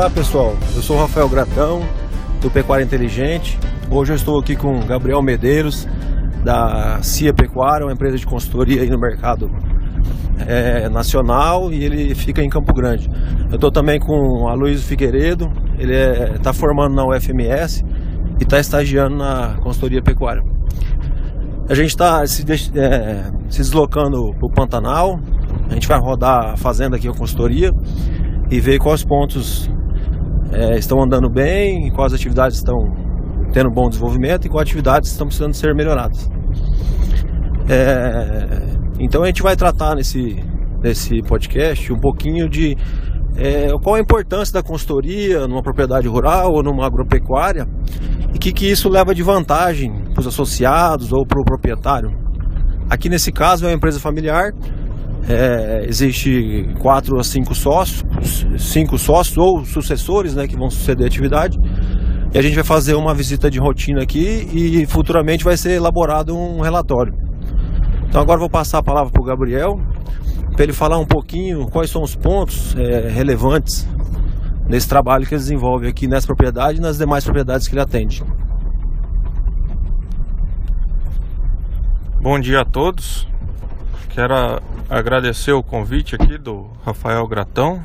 Olá pessoal, eu sou Rafael Gratão do Pecuária Inteligente. Hoje eu estou aqui com Gabriel Medeiros da CIA Pecuária, uma empresa de consultoria no mercado é, nacional e ele fica em Campo Grande. Eu estou também com a Luiz Figueiredo, ele está é, formando na UFMS e está estagiando na consultoria pecuária. A gente está se, é, se deslocando para o Pantanal, a gente vai rodar a fazenda aqui, a consultoria, e ver quais pontos é, estão andando bem, quais atividades estão tendo bom desenvolvimento e quais atividades estão precisando ser melhoradas. É, então a gente vai tratar nesse, nesse podcast um pouquinho de é, qual a importância da consultoria numa propriedade rural ou numa agropecuária e o que, que isso leva de vantagem para os associados ou para o proprietário. Aqui nesse caso é uma empresa familiar é, existe quatro a cinco sócios, cinco sócios ou sucessores, né, que vão suceder a atividade. E a gente vai fazer uma visita de rotina aqui e futuramente vai ser elaborado um relatório. Então agora vou passar a palavra para o Gabriel para ele falar um pouquinho quais são os pontos é, relevantes nesse trabalho que ele desenvolve aqui nessa propriedade e nas demais propriedades que ele atende. Bom dia a todos. Quero agradecer o convite aqui do Rafael Gratão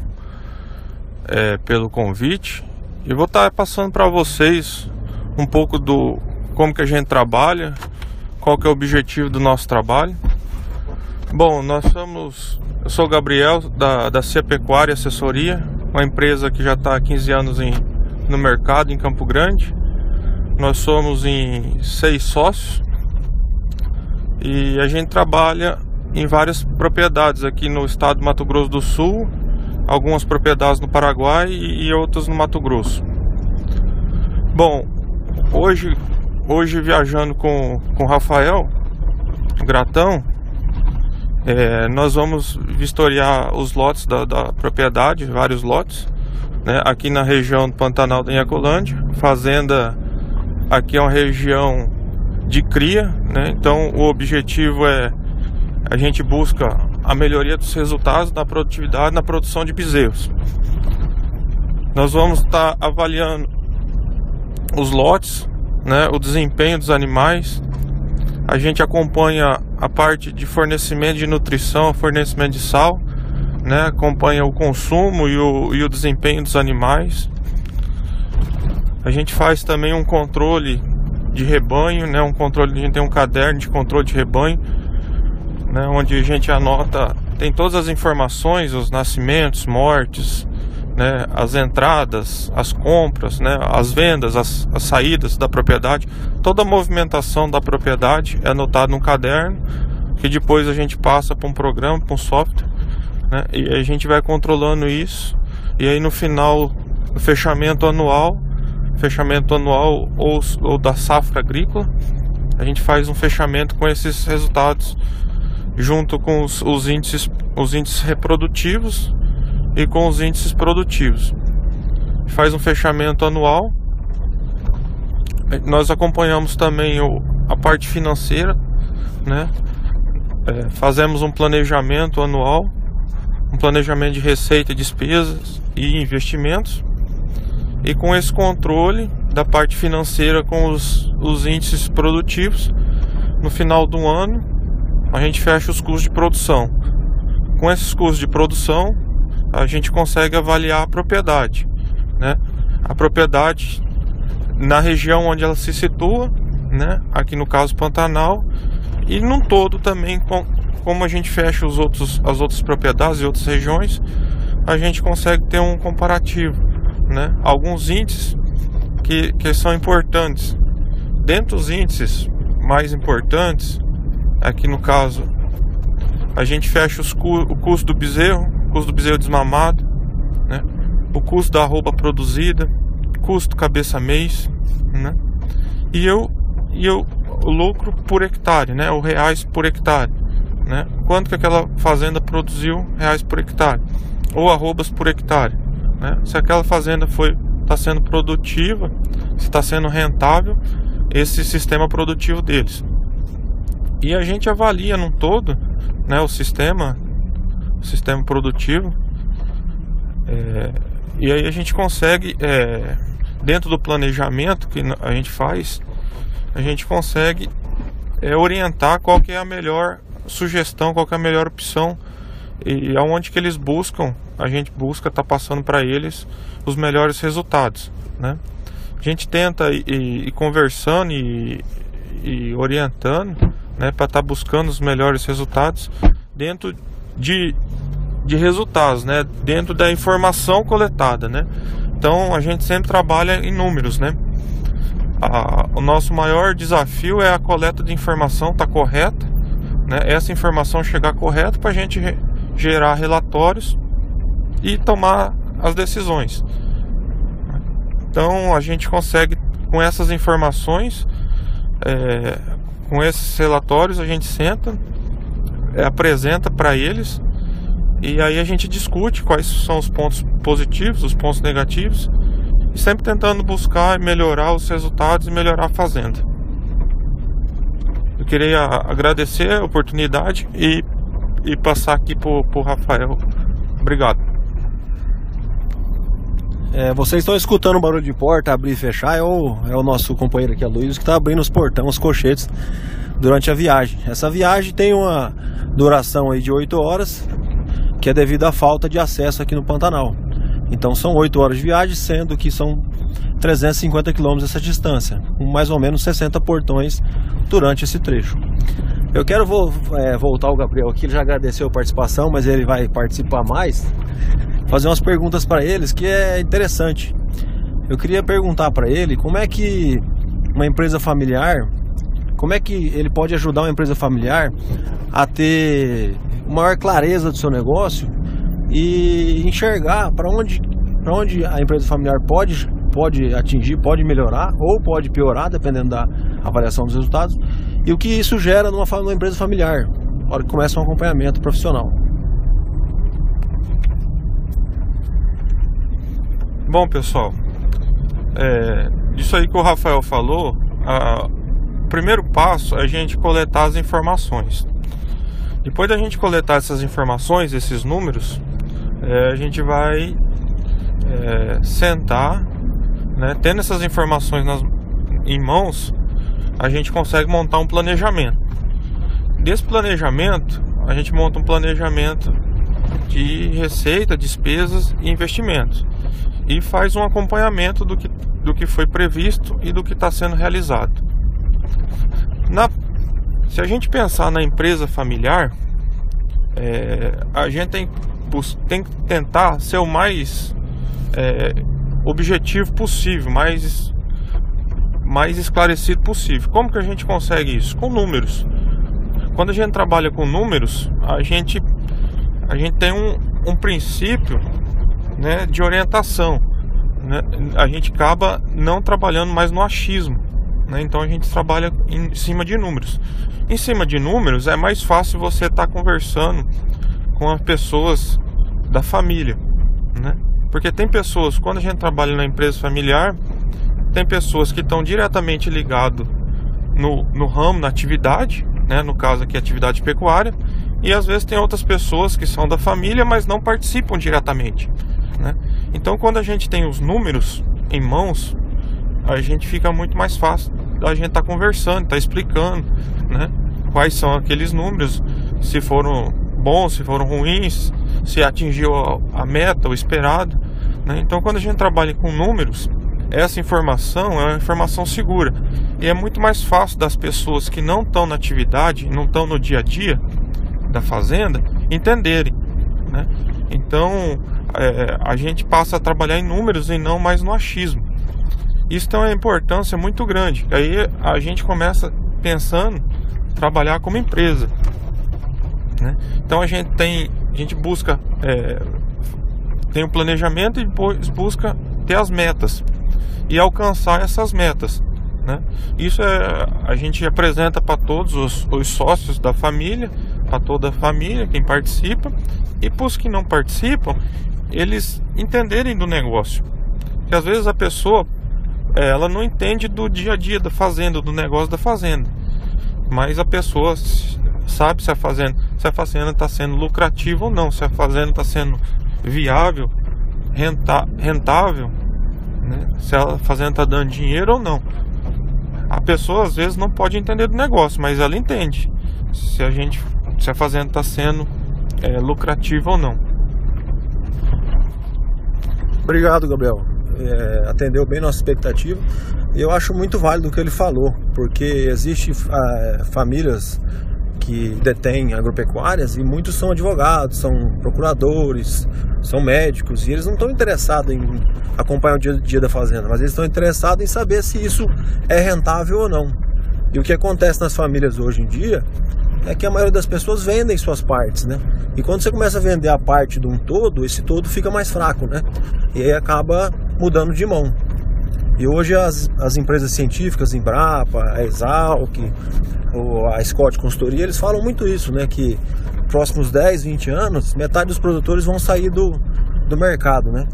é, pelo convite e vou estar passando para vocês um pouco do como que a gente trabalha, qual que é o objetivo do nosso trabalho. Bom, nós somos, eu sou o Gabriel da, da Cia Pecuária Assessoria, uma empresa que já está há 15 anos em, no mercado em Campo Grande. Nós somos em seis sócios e a gente trabalha em várias propriedades aqui no estado do Mato Grosso do Sul, algumas propriedades no Paraguai e outras no Mato Grosso. Bom, hoje, hoje viajando com, com o Rafael Gratão, é, nós vamos vistoriar os lotes da, da propriedade, vários lotes, né, aqui na região do Pantanal da Inhacolândia. Fazenda aqui é uma região de cria, né, então o objetivo é a gente busca a melhoria dos resultados da produtividade na produção de bezerros. Nós vamos estar avaliando os lotes, né, o desempenho dos animais. A gente acompanha a parte de fornecimento de nutrição, fornecimento de sal, né, acompanha o consumo e o, e o desempenho dos animais. A gente faz também um controle de rebanho, né, um controle, a gente tem um caderno de controle de rebanho né, onde a gente anota, tem todas as informações, os nascimentos, mortes, né, as entradas, as compras, né, as vendas, as, as saídas da propriedade, toda a movimentação da propriedade é anotada num caderno que depois a gente passa para um programa, para um software, né, e a gente vai controlando isso. E aí no final, no fechamento anual, fechamento anual ou, ou da safra agrícola, a gente faz um fechamento com esses resultados junto com os, os, índices, os índices reprodutivos e com os índices produtivos. Faz um fechamento anual. Nós acompanhamos também o, a parte financeira, né? É, fazemos um planejamento anual, um planejamento de receita, despesas e investimentos. E com esse controle da parte financeira com os, os índices produtivos, no final do ano a gente fecha os custos de produção. Com esses custos de produção, a gente consegue avaliar a propriedade, né? A propriedade na região onde ela se situa, né? Aqui no caso Pantanal e num todo também com, como a gente fecha os outros, as outras propriedades e outras regiões, a gente consegue ter um comparativo, né? Alguns índices que, que são importantes. Dentre os índices mais importantes, Aqui no caso, a gente fecha cu o custo do bezerro, o custo do bezerro desmamado, né? o custo da roupa produzida, custo cabeça mês, né? e eu e eu lucro por hectare, né? O reais por hectare, né? Quanto que aquela fazenda produziu reais por hectare ou arrobas por hectare, né? Se aquela fazenda foi está sendo produtiva, se está sendo rentável esse sistema produtivo deles. E a gente avalia num todo né, o sistema, o sistema produtivo. É, E aí a gente consegue, é, dentro do planejamento que a gente faz, a gente consegue é, orientar qual que é a melhor sugestão, qual que é a melhor opção e aonde que eles buscam, a gente busca estar tá passando para eles os melhores resultados, né? A gente tenta ir, ir conversando e, e, orientando, né, para estar tá buscando os melhores resultados dentro de, de resultados, né, dentro da informação coletada, né? Então a gente sempre trabalha em números, né? A, o nosso maior desafio é a coleta de informação tá correta, né? Essa informação chegar correta para a gente gerar relatórios e tomar as decisões. Então a gente consegue com essas informações, é, com esses relatórios a gente senta, é, apresenta para eles e aí a gente discute quais são os pontos positivos, os pontos negativos, e sempre tentando buscar melhorar os resultados e melhorar a fazenda. Eu queria agradecer a oportunidade e, e passar aqui para o Rafael. Obrigado. É, vocês estão escutando o barulho de porta abrir e fechar, é o, é o nosso companheiro aqui, a Luiz, que está abrindo os portões, os cochetes durante a viagem. Essa viagem tem uma duração aí de 8 horas que é devido à falta de acesso aqui no Pantanal. Então são 8 horas de viagem, sendo que são 350 quilômetros essa distância, com mais ou menos 60 portões durante esse trecho. Eu quero vo é, voltar ao Gabriel aqui, ele já agradeceu a participação, mas ele vai participar mais. Fazer umas perguntas para eles que é interessante. Eu queria perguntar para ele como é que uma empresa familiar, como é que ele pode ajudar uma empresa familiar a ter maior clareza do seu negócio e enxergar para onde, onde a empresa familiar pode, pode atingir, pode melhorar ou pode piorar, dependendo da avaliação dos resultados, e o que isso gera numa, numa empresa familiar, na hora que começa um acompanhamento profissional. Bom, pessoal, é, isso aí que o Rafael falou, a, o primeiro passo é a gente coletar as informações. Depois da gente coletar essas informações, esses números, é, a gente vai é, sentar, né, tendo essas informações nas, em mãos, a gente consegue montar um planejamento. Desse planejamento, a gente monta um planejamento de receita, despesas e investimentos e faz um acompanhamento do que, do que foi previsto e do que está sendo realizado. Na se a gente pensar na empresa familiar, é, a gente tem, tem, que tentar ser o mais é, objetivo possível, mais, mais esclarecido possível. Como que a gente consegue isso? Com números. Quando a gente trabalha com números, a gente, a gente tem um, um princípio né, de orientação. Né? A gente acaba não trabalhando mais no achismo. Né? Então a gente trabalha em cima de números. Em cima de números é mais fácil você estar tá conversando com as pessoas da família, né? Porque tem pessoas, quando a gente trabalha na empresa familiar, tem pessoas que estão diretamente ligadas no, no ramo, na atividade, né? no caso aqui atividade pecuária, e às vezes tem outras pessoas que são da família, mas não participam diretamente. Né? Então, quando a gente tem os números em mãos, a gente fica muito mais fácil a gente tá conversando, tá explicando, né? Quais são aqueles números, se foram bons, se foram ruins, se atingiu a, meta, o esperado, né? Então, quando a gente trabalha com números, essa informação é uma informação segura e é muito mais fácil das pessoas que não estão na atividade, não estão no dia a dia da fazenda, entenderem, né? Então, é, a gente passa a trabalhar em números e não mais no achismo. Isso tem uma importância muito grande. Aí a gente começa pensando trabalhar como empresa. Né? Então a gente tem, a gente busca é, tem um planejamento e depois busca ter as metas e alcançar essas metas. Né? Isso é, a gente apresenta para todos os, os, sócios da família, para toda a família, quem participa, e para os que não participam, eles entenderem do negócio. Que às vezes a pessoa é, ela não entende do dia a dia da fazenda, do negócio da fazenda. Mas a pessoa sabe se a fazenda se a fazenda está sendo lucrativa ou não, se a fazenda está sendo viável renta, rentável, né? se a fazenda está dando dinheiro ou não. A pessoa às vezes não pode entender do negócio, mas ela entende se a gente, se a fazenda está sendo é, lucrativa ou não. Obrigado, Gabriel. É, atendeu bem nossa expectativa. Eu acho muito válido o que ele falou, porque existe é, famílias que detêm agropecuárias e muitos são advogados, são procuradores, são médicos e eles não estão interessados em acompanhar o dia a dia da fazenda, mas eles estão interessados em saber se isso é rentável ou não. E o que acontece nas famílias hoje em dia é que a maioria das pessoas vendem suas partes, né? E quando você começa a vender a parte de um todo, esse todo fica mais fraco, né? E aí acaba mudando de mão. E hoje as, as empresas científicas, Embrapa, a Exalc, a Scott Consultoria, eles falam muito isso, né? Que próximos 10, 20 anos, metade dos produtores vão sair do, do mercado, né?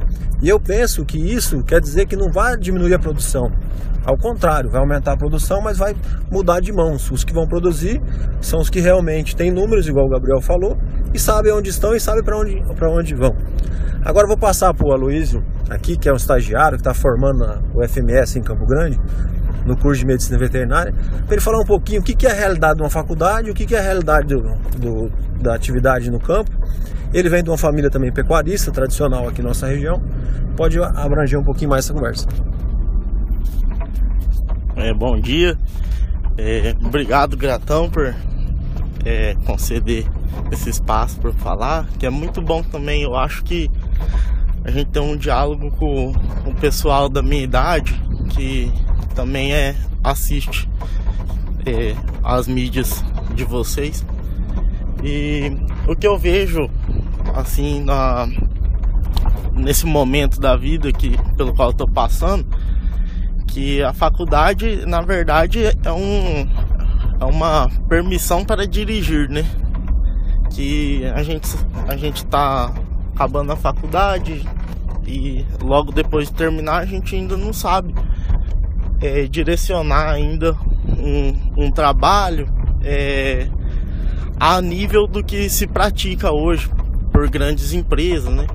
E eu penso que isso quer dizer que não vai diminuir a produção. Ao contrário, vai aumentar a produção, mas vai mudar de mãos. Os que vão produzir são os que realmente têm números, igual o Gabriel falou, e sabem onde estão e sabem para onde, onde vão. Agora vou passar para o Aloysio, aqui, que é um estagiário que está formando o FMS em Campo Grande, no curso de medicina veterinária, para ele falar um pouquinho o que, é a realidade de uma faculdade, o que, é a realidade do, do, da atividade no campo. Ele vem de uma família também pecuarista, tradicional aqui na nossa região. Pode abranger um pouquinho mais essa conversa. É, bom dia. É, obrigado, gratão, por é, conceder esse espaço para falar, que é muito bom também. Eu acho que a gente tem um diálogo com, o pessoal da minha idade que também é assiste é, as mídias de vocês. E o que eu vejo assim na, nesse momento da vida que, pelo qual eu passando, que a faculdade na verdade é um é uma permissão para dirigir, né? Que a gente a gente tá acabando a faculdade e logo depois de terminar a gente ainda não sabe é, direcionar ainda um, um trabalho é, a nível do que se pratica hoje por grandes empresas, né?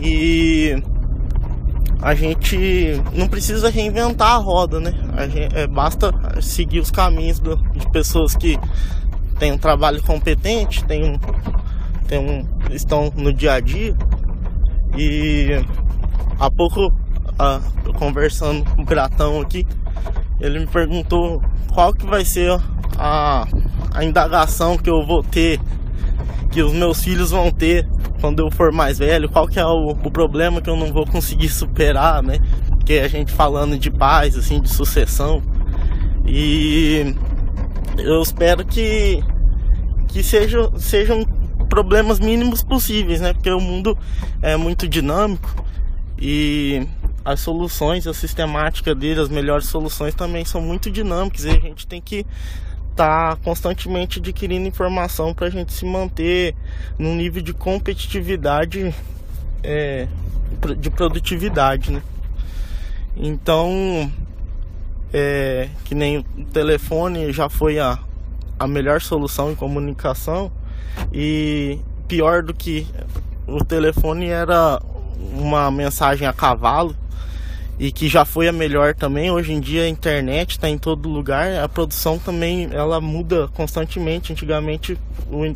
E a gente não precisa reinventar a roda, né? A gente, é, basta seguir os caminhos do, de pessoas que têm um trabalho competente, têm um, têm um, estão no dia a dia. E há pouco a, conversando com o Gratão aqui, ele me perguntou qual que vai ser a, a indagação que eu vou ter, que os meus filhos vão ter quando eu for mais velho, qual que é o, o problema que eu não vou conseguir superar, né? Porque a gente falando de paz, assim, de sucessão. E eu espero que, que sejam, sejam problemas mínimos possíveis, né? Porque o mundo é muito dinâmico e as soluções, a sistemática dele, as melhores soluções também são muito dinâmicas e a gente tem que tá constantemente adquirindo informação para a gente se manter num nível de competitividade, é, de produtividade, né? Então, é, que nem o telefone já foi a, a melhor solução em comunicação e pior do que o telefone era uma mensagem a cavalo e que já foi a melhor também. Hoje em dia a internet está em todo lugar, a produção também ela muda constantemente. Antigamente o,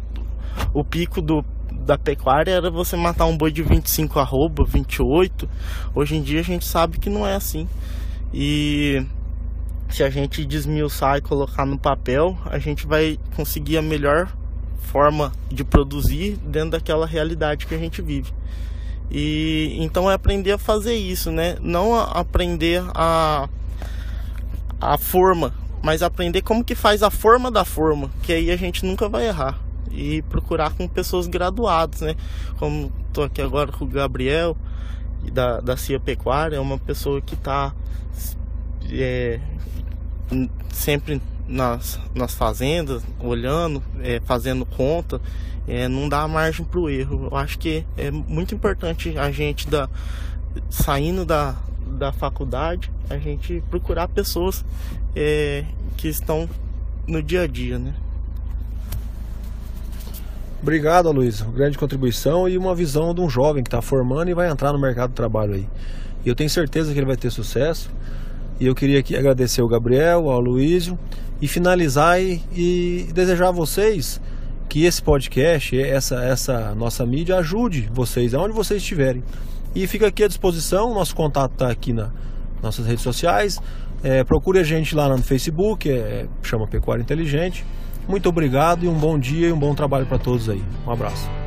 o pico do, da pecuária era você matar um boi de 25 arroba, 28. Hoje em dia a gente sabe que não é assim. E se a gente desmiuçar e colocar no papel, a gente vai conseguir a melhor forma de produzir dentro daquela realidade que a gente vive. E então é aprender a fazer isso, né? Não aprender a a forma, mas aprender como que faz a forma da forma, que aí a gente nunca vai errar. E procurar com pessoas graduadas, né? Como tô aqui agora com o Gabriel da, da CIA Pecuária, é uma pessoa que está é, sempre nas, nas fazendas, olhando, é, fazendo conta, é, não dá margem para o erro. Eu acho que é muito importante a gente da, saindo da, da faculdade, a gente procurar pessoas é, que estão no dia a dia, né? Obrigado, Luiz. Grande contribuição e uma visão de um jovem que está formando e vai entrar no mercado de trabalho aí. E eu tenho certeza que ele vai ter sucesso. E eu queria aqui agradecer o Gabriel, ao Luísio e finalizar e, e desejar a vocês que esse podcast, essa, essa nossa mídia ajude vocês aonde vocês estiverem. E fica aqui à disposição, nosso contato está aqui nas nossas redes sociais. É, procure a gente lá no Facebook, é, chama Pecuária Inteligente. Muito obrigado e um bom dia e um bom trabalho para todos aí. Um abraço.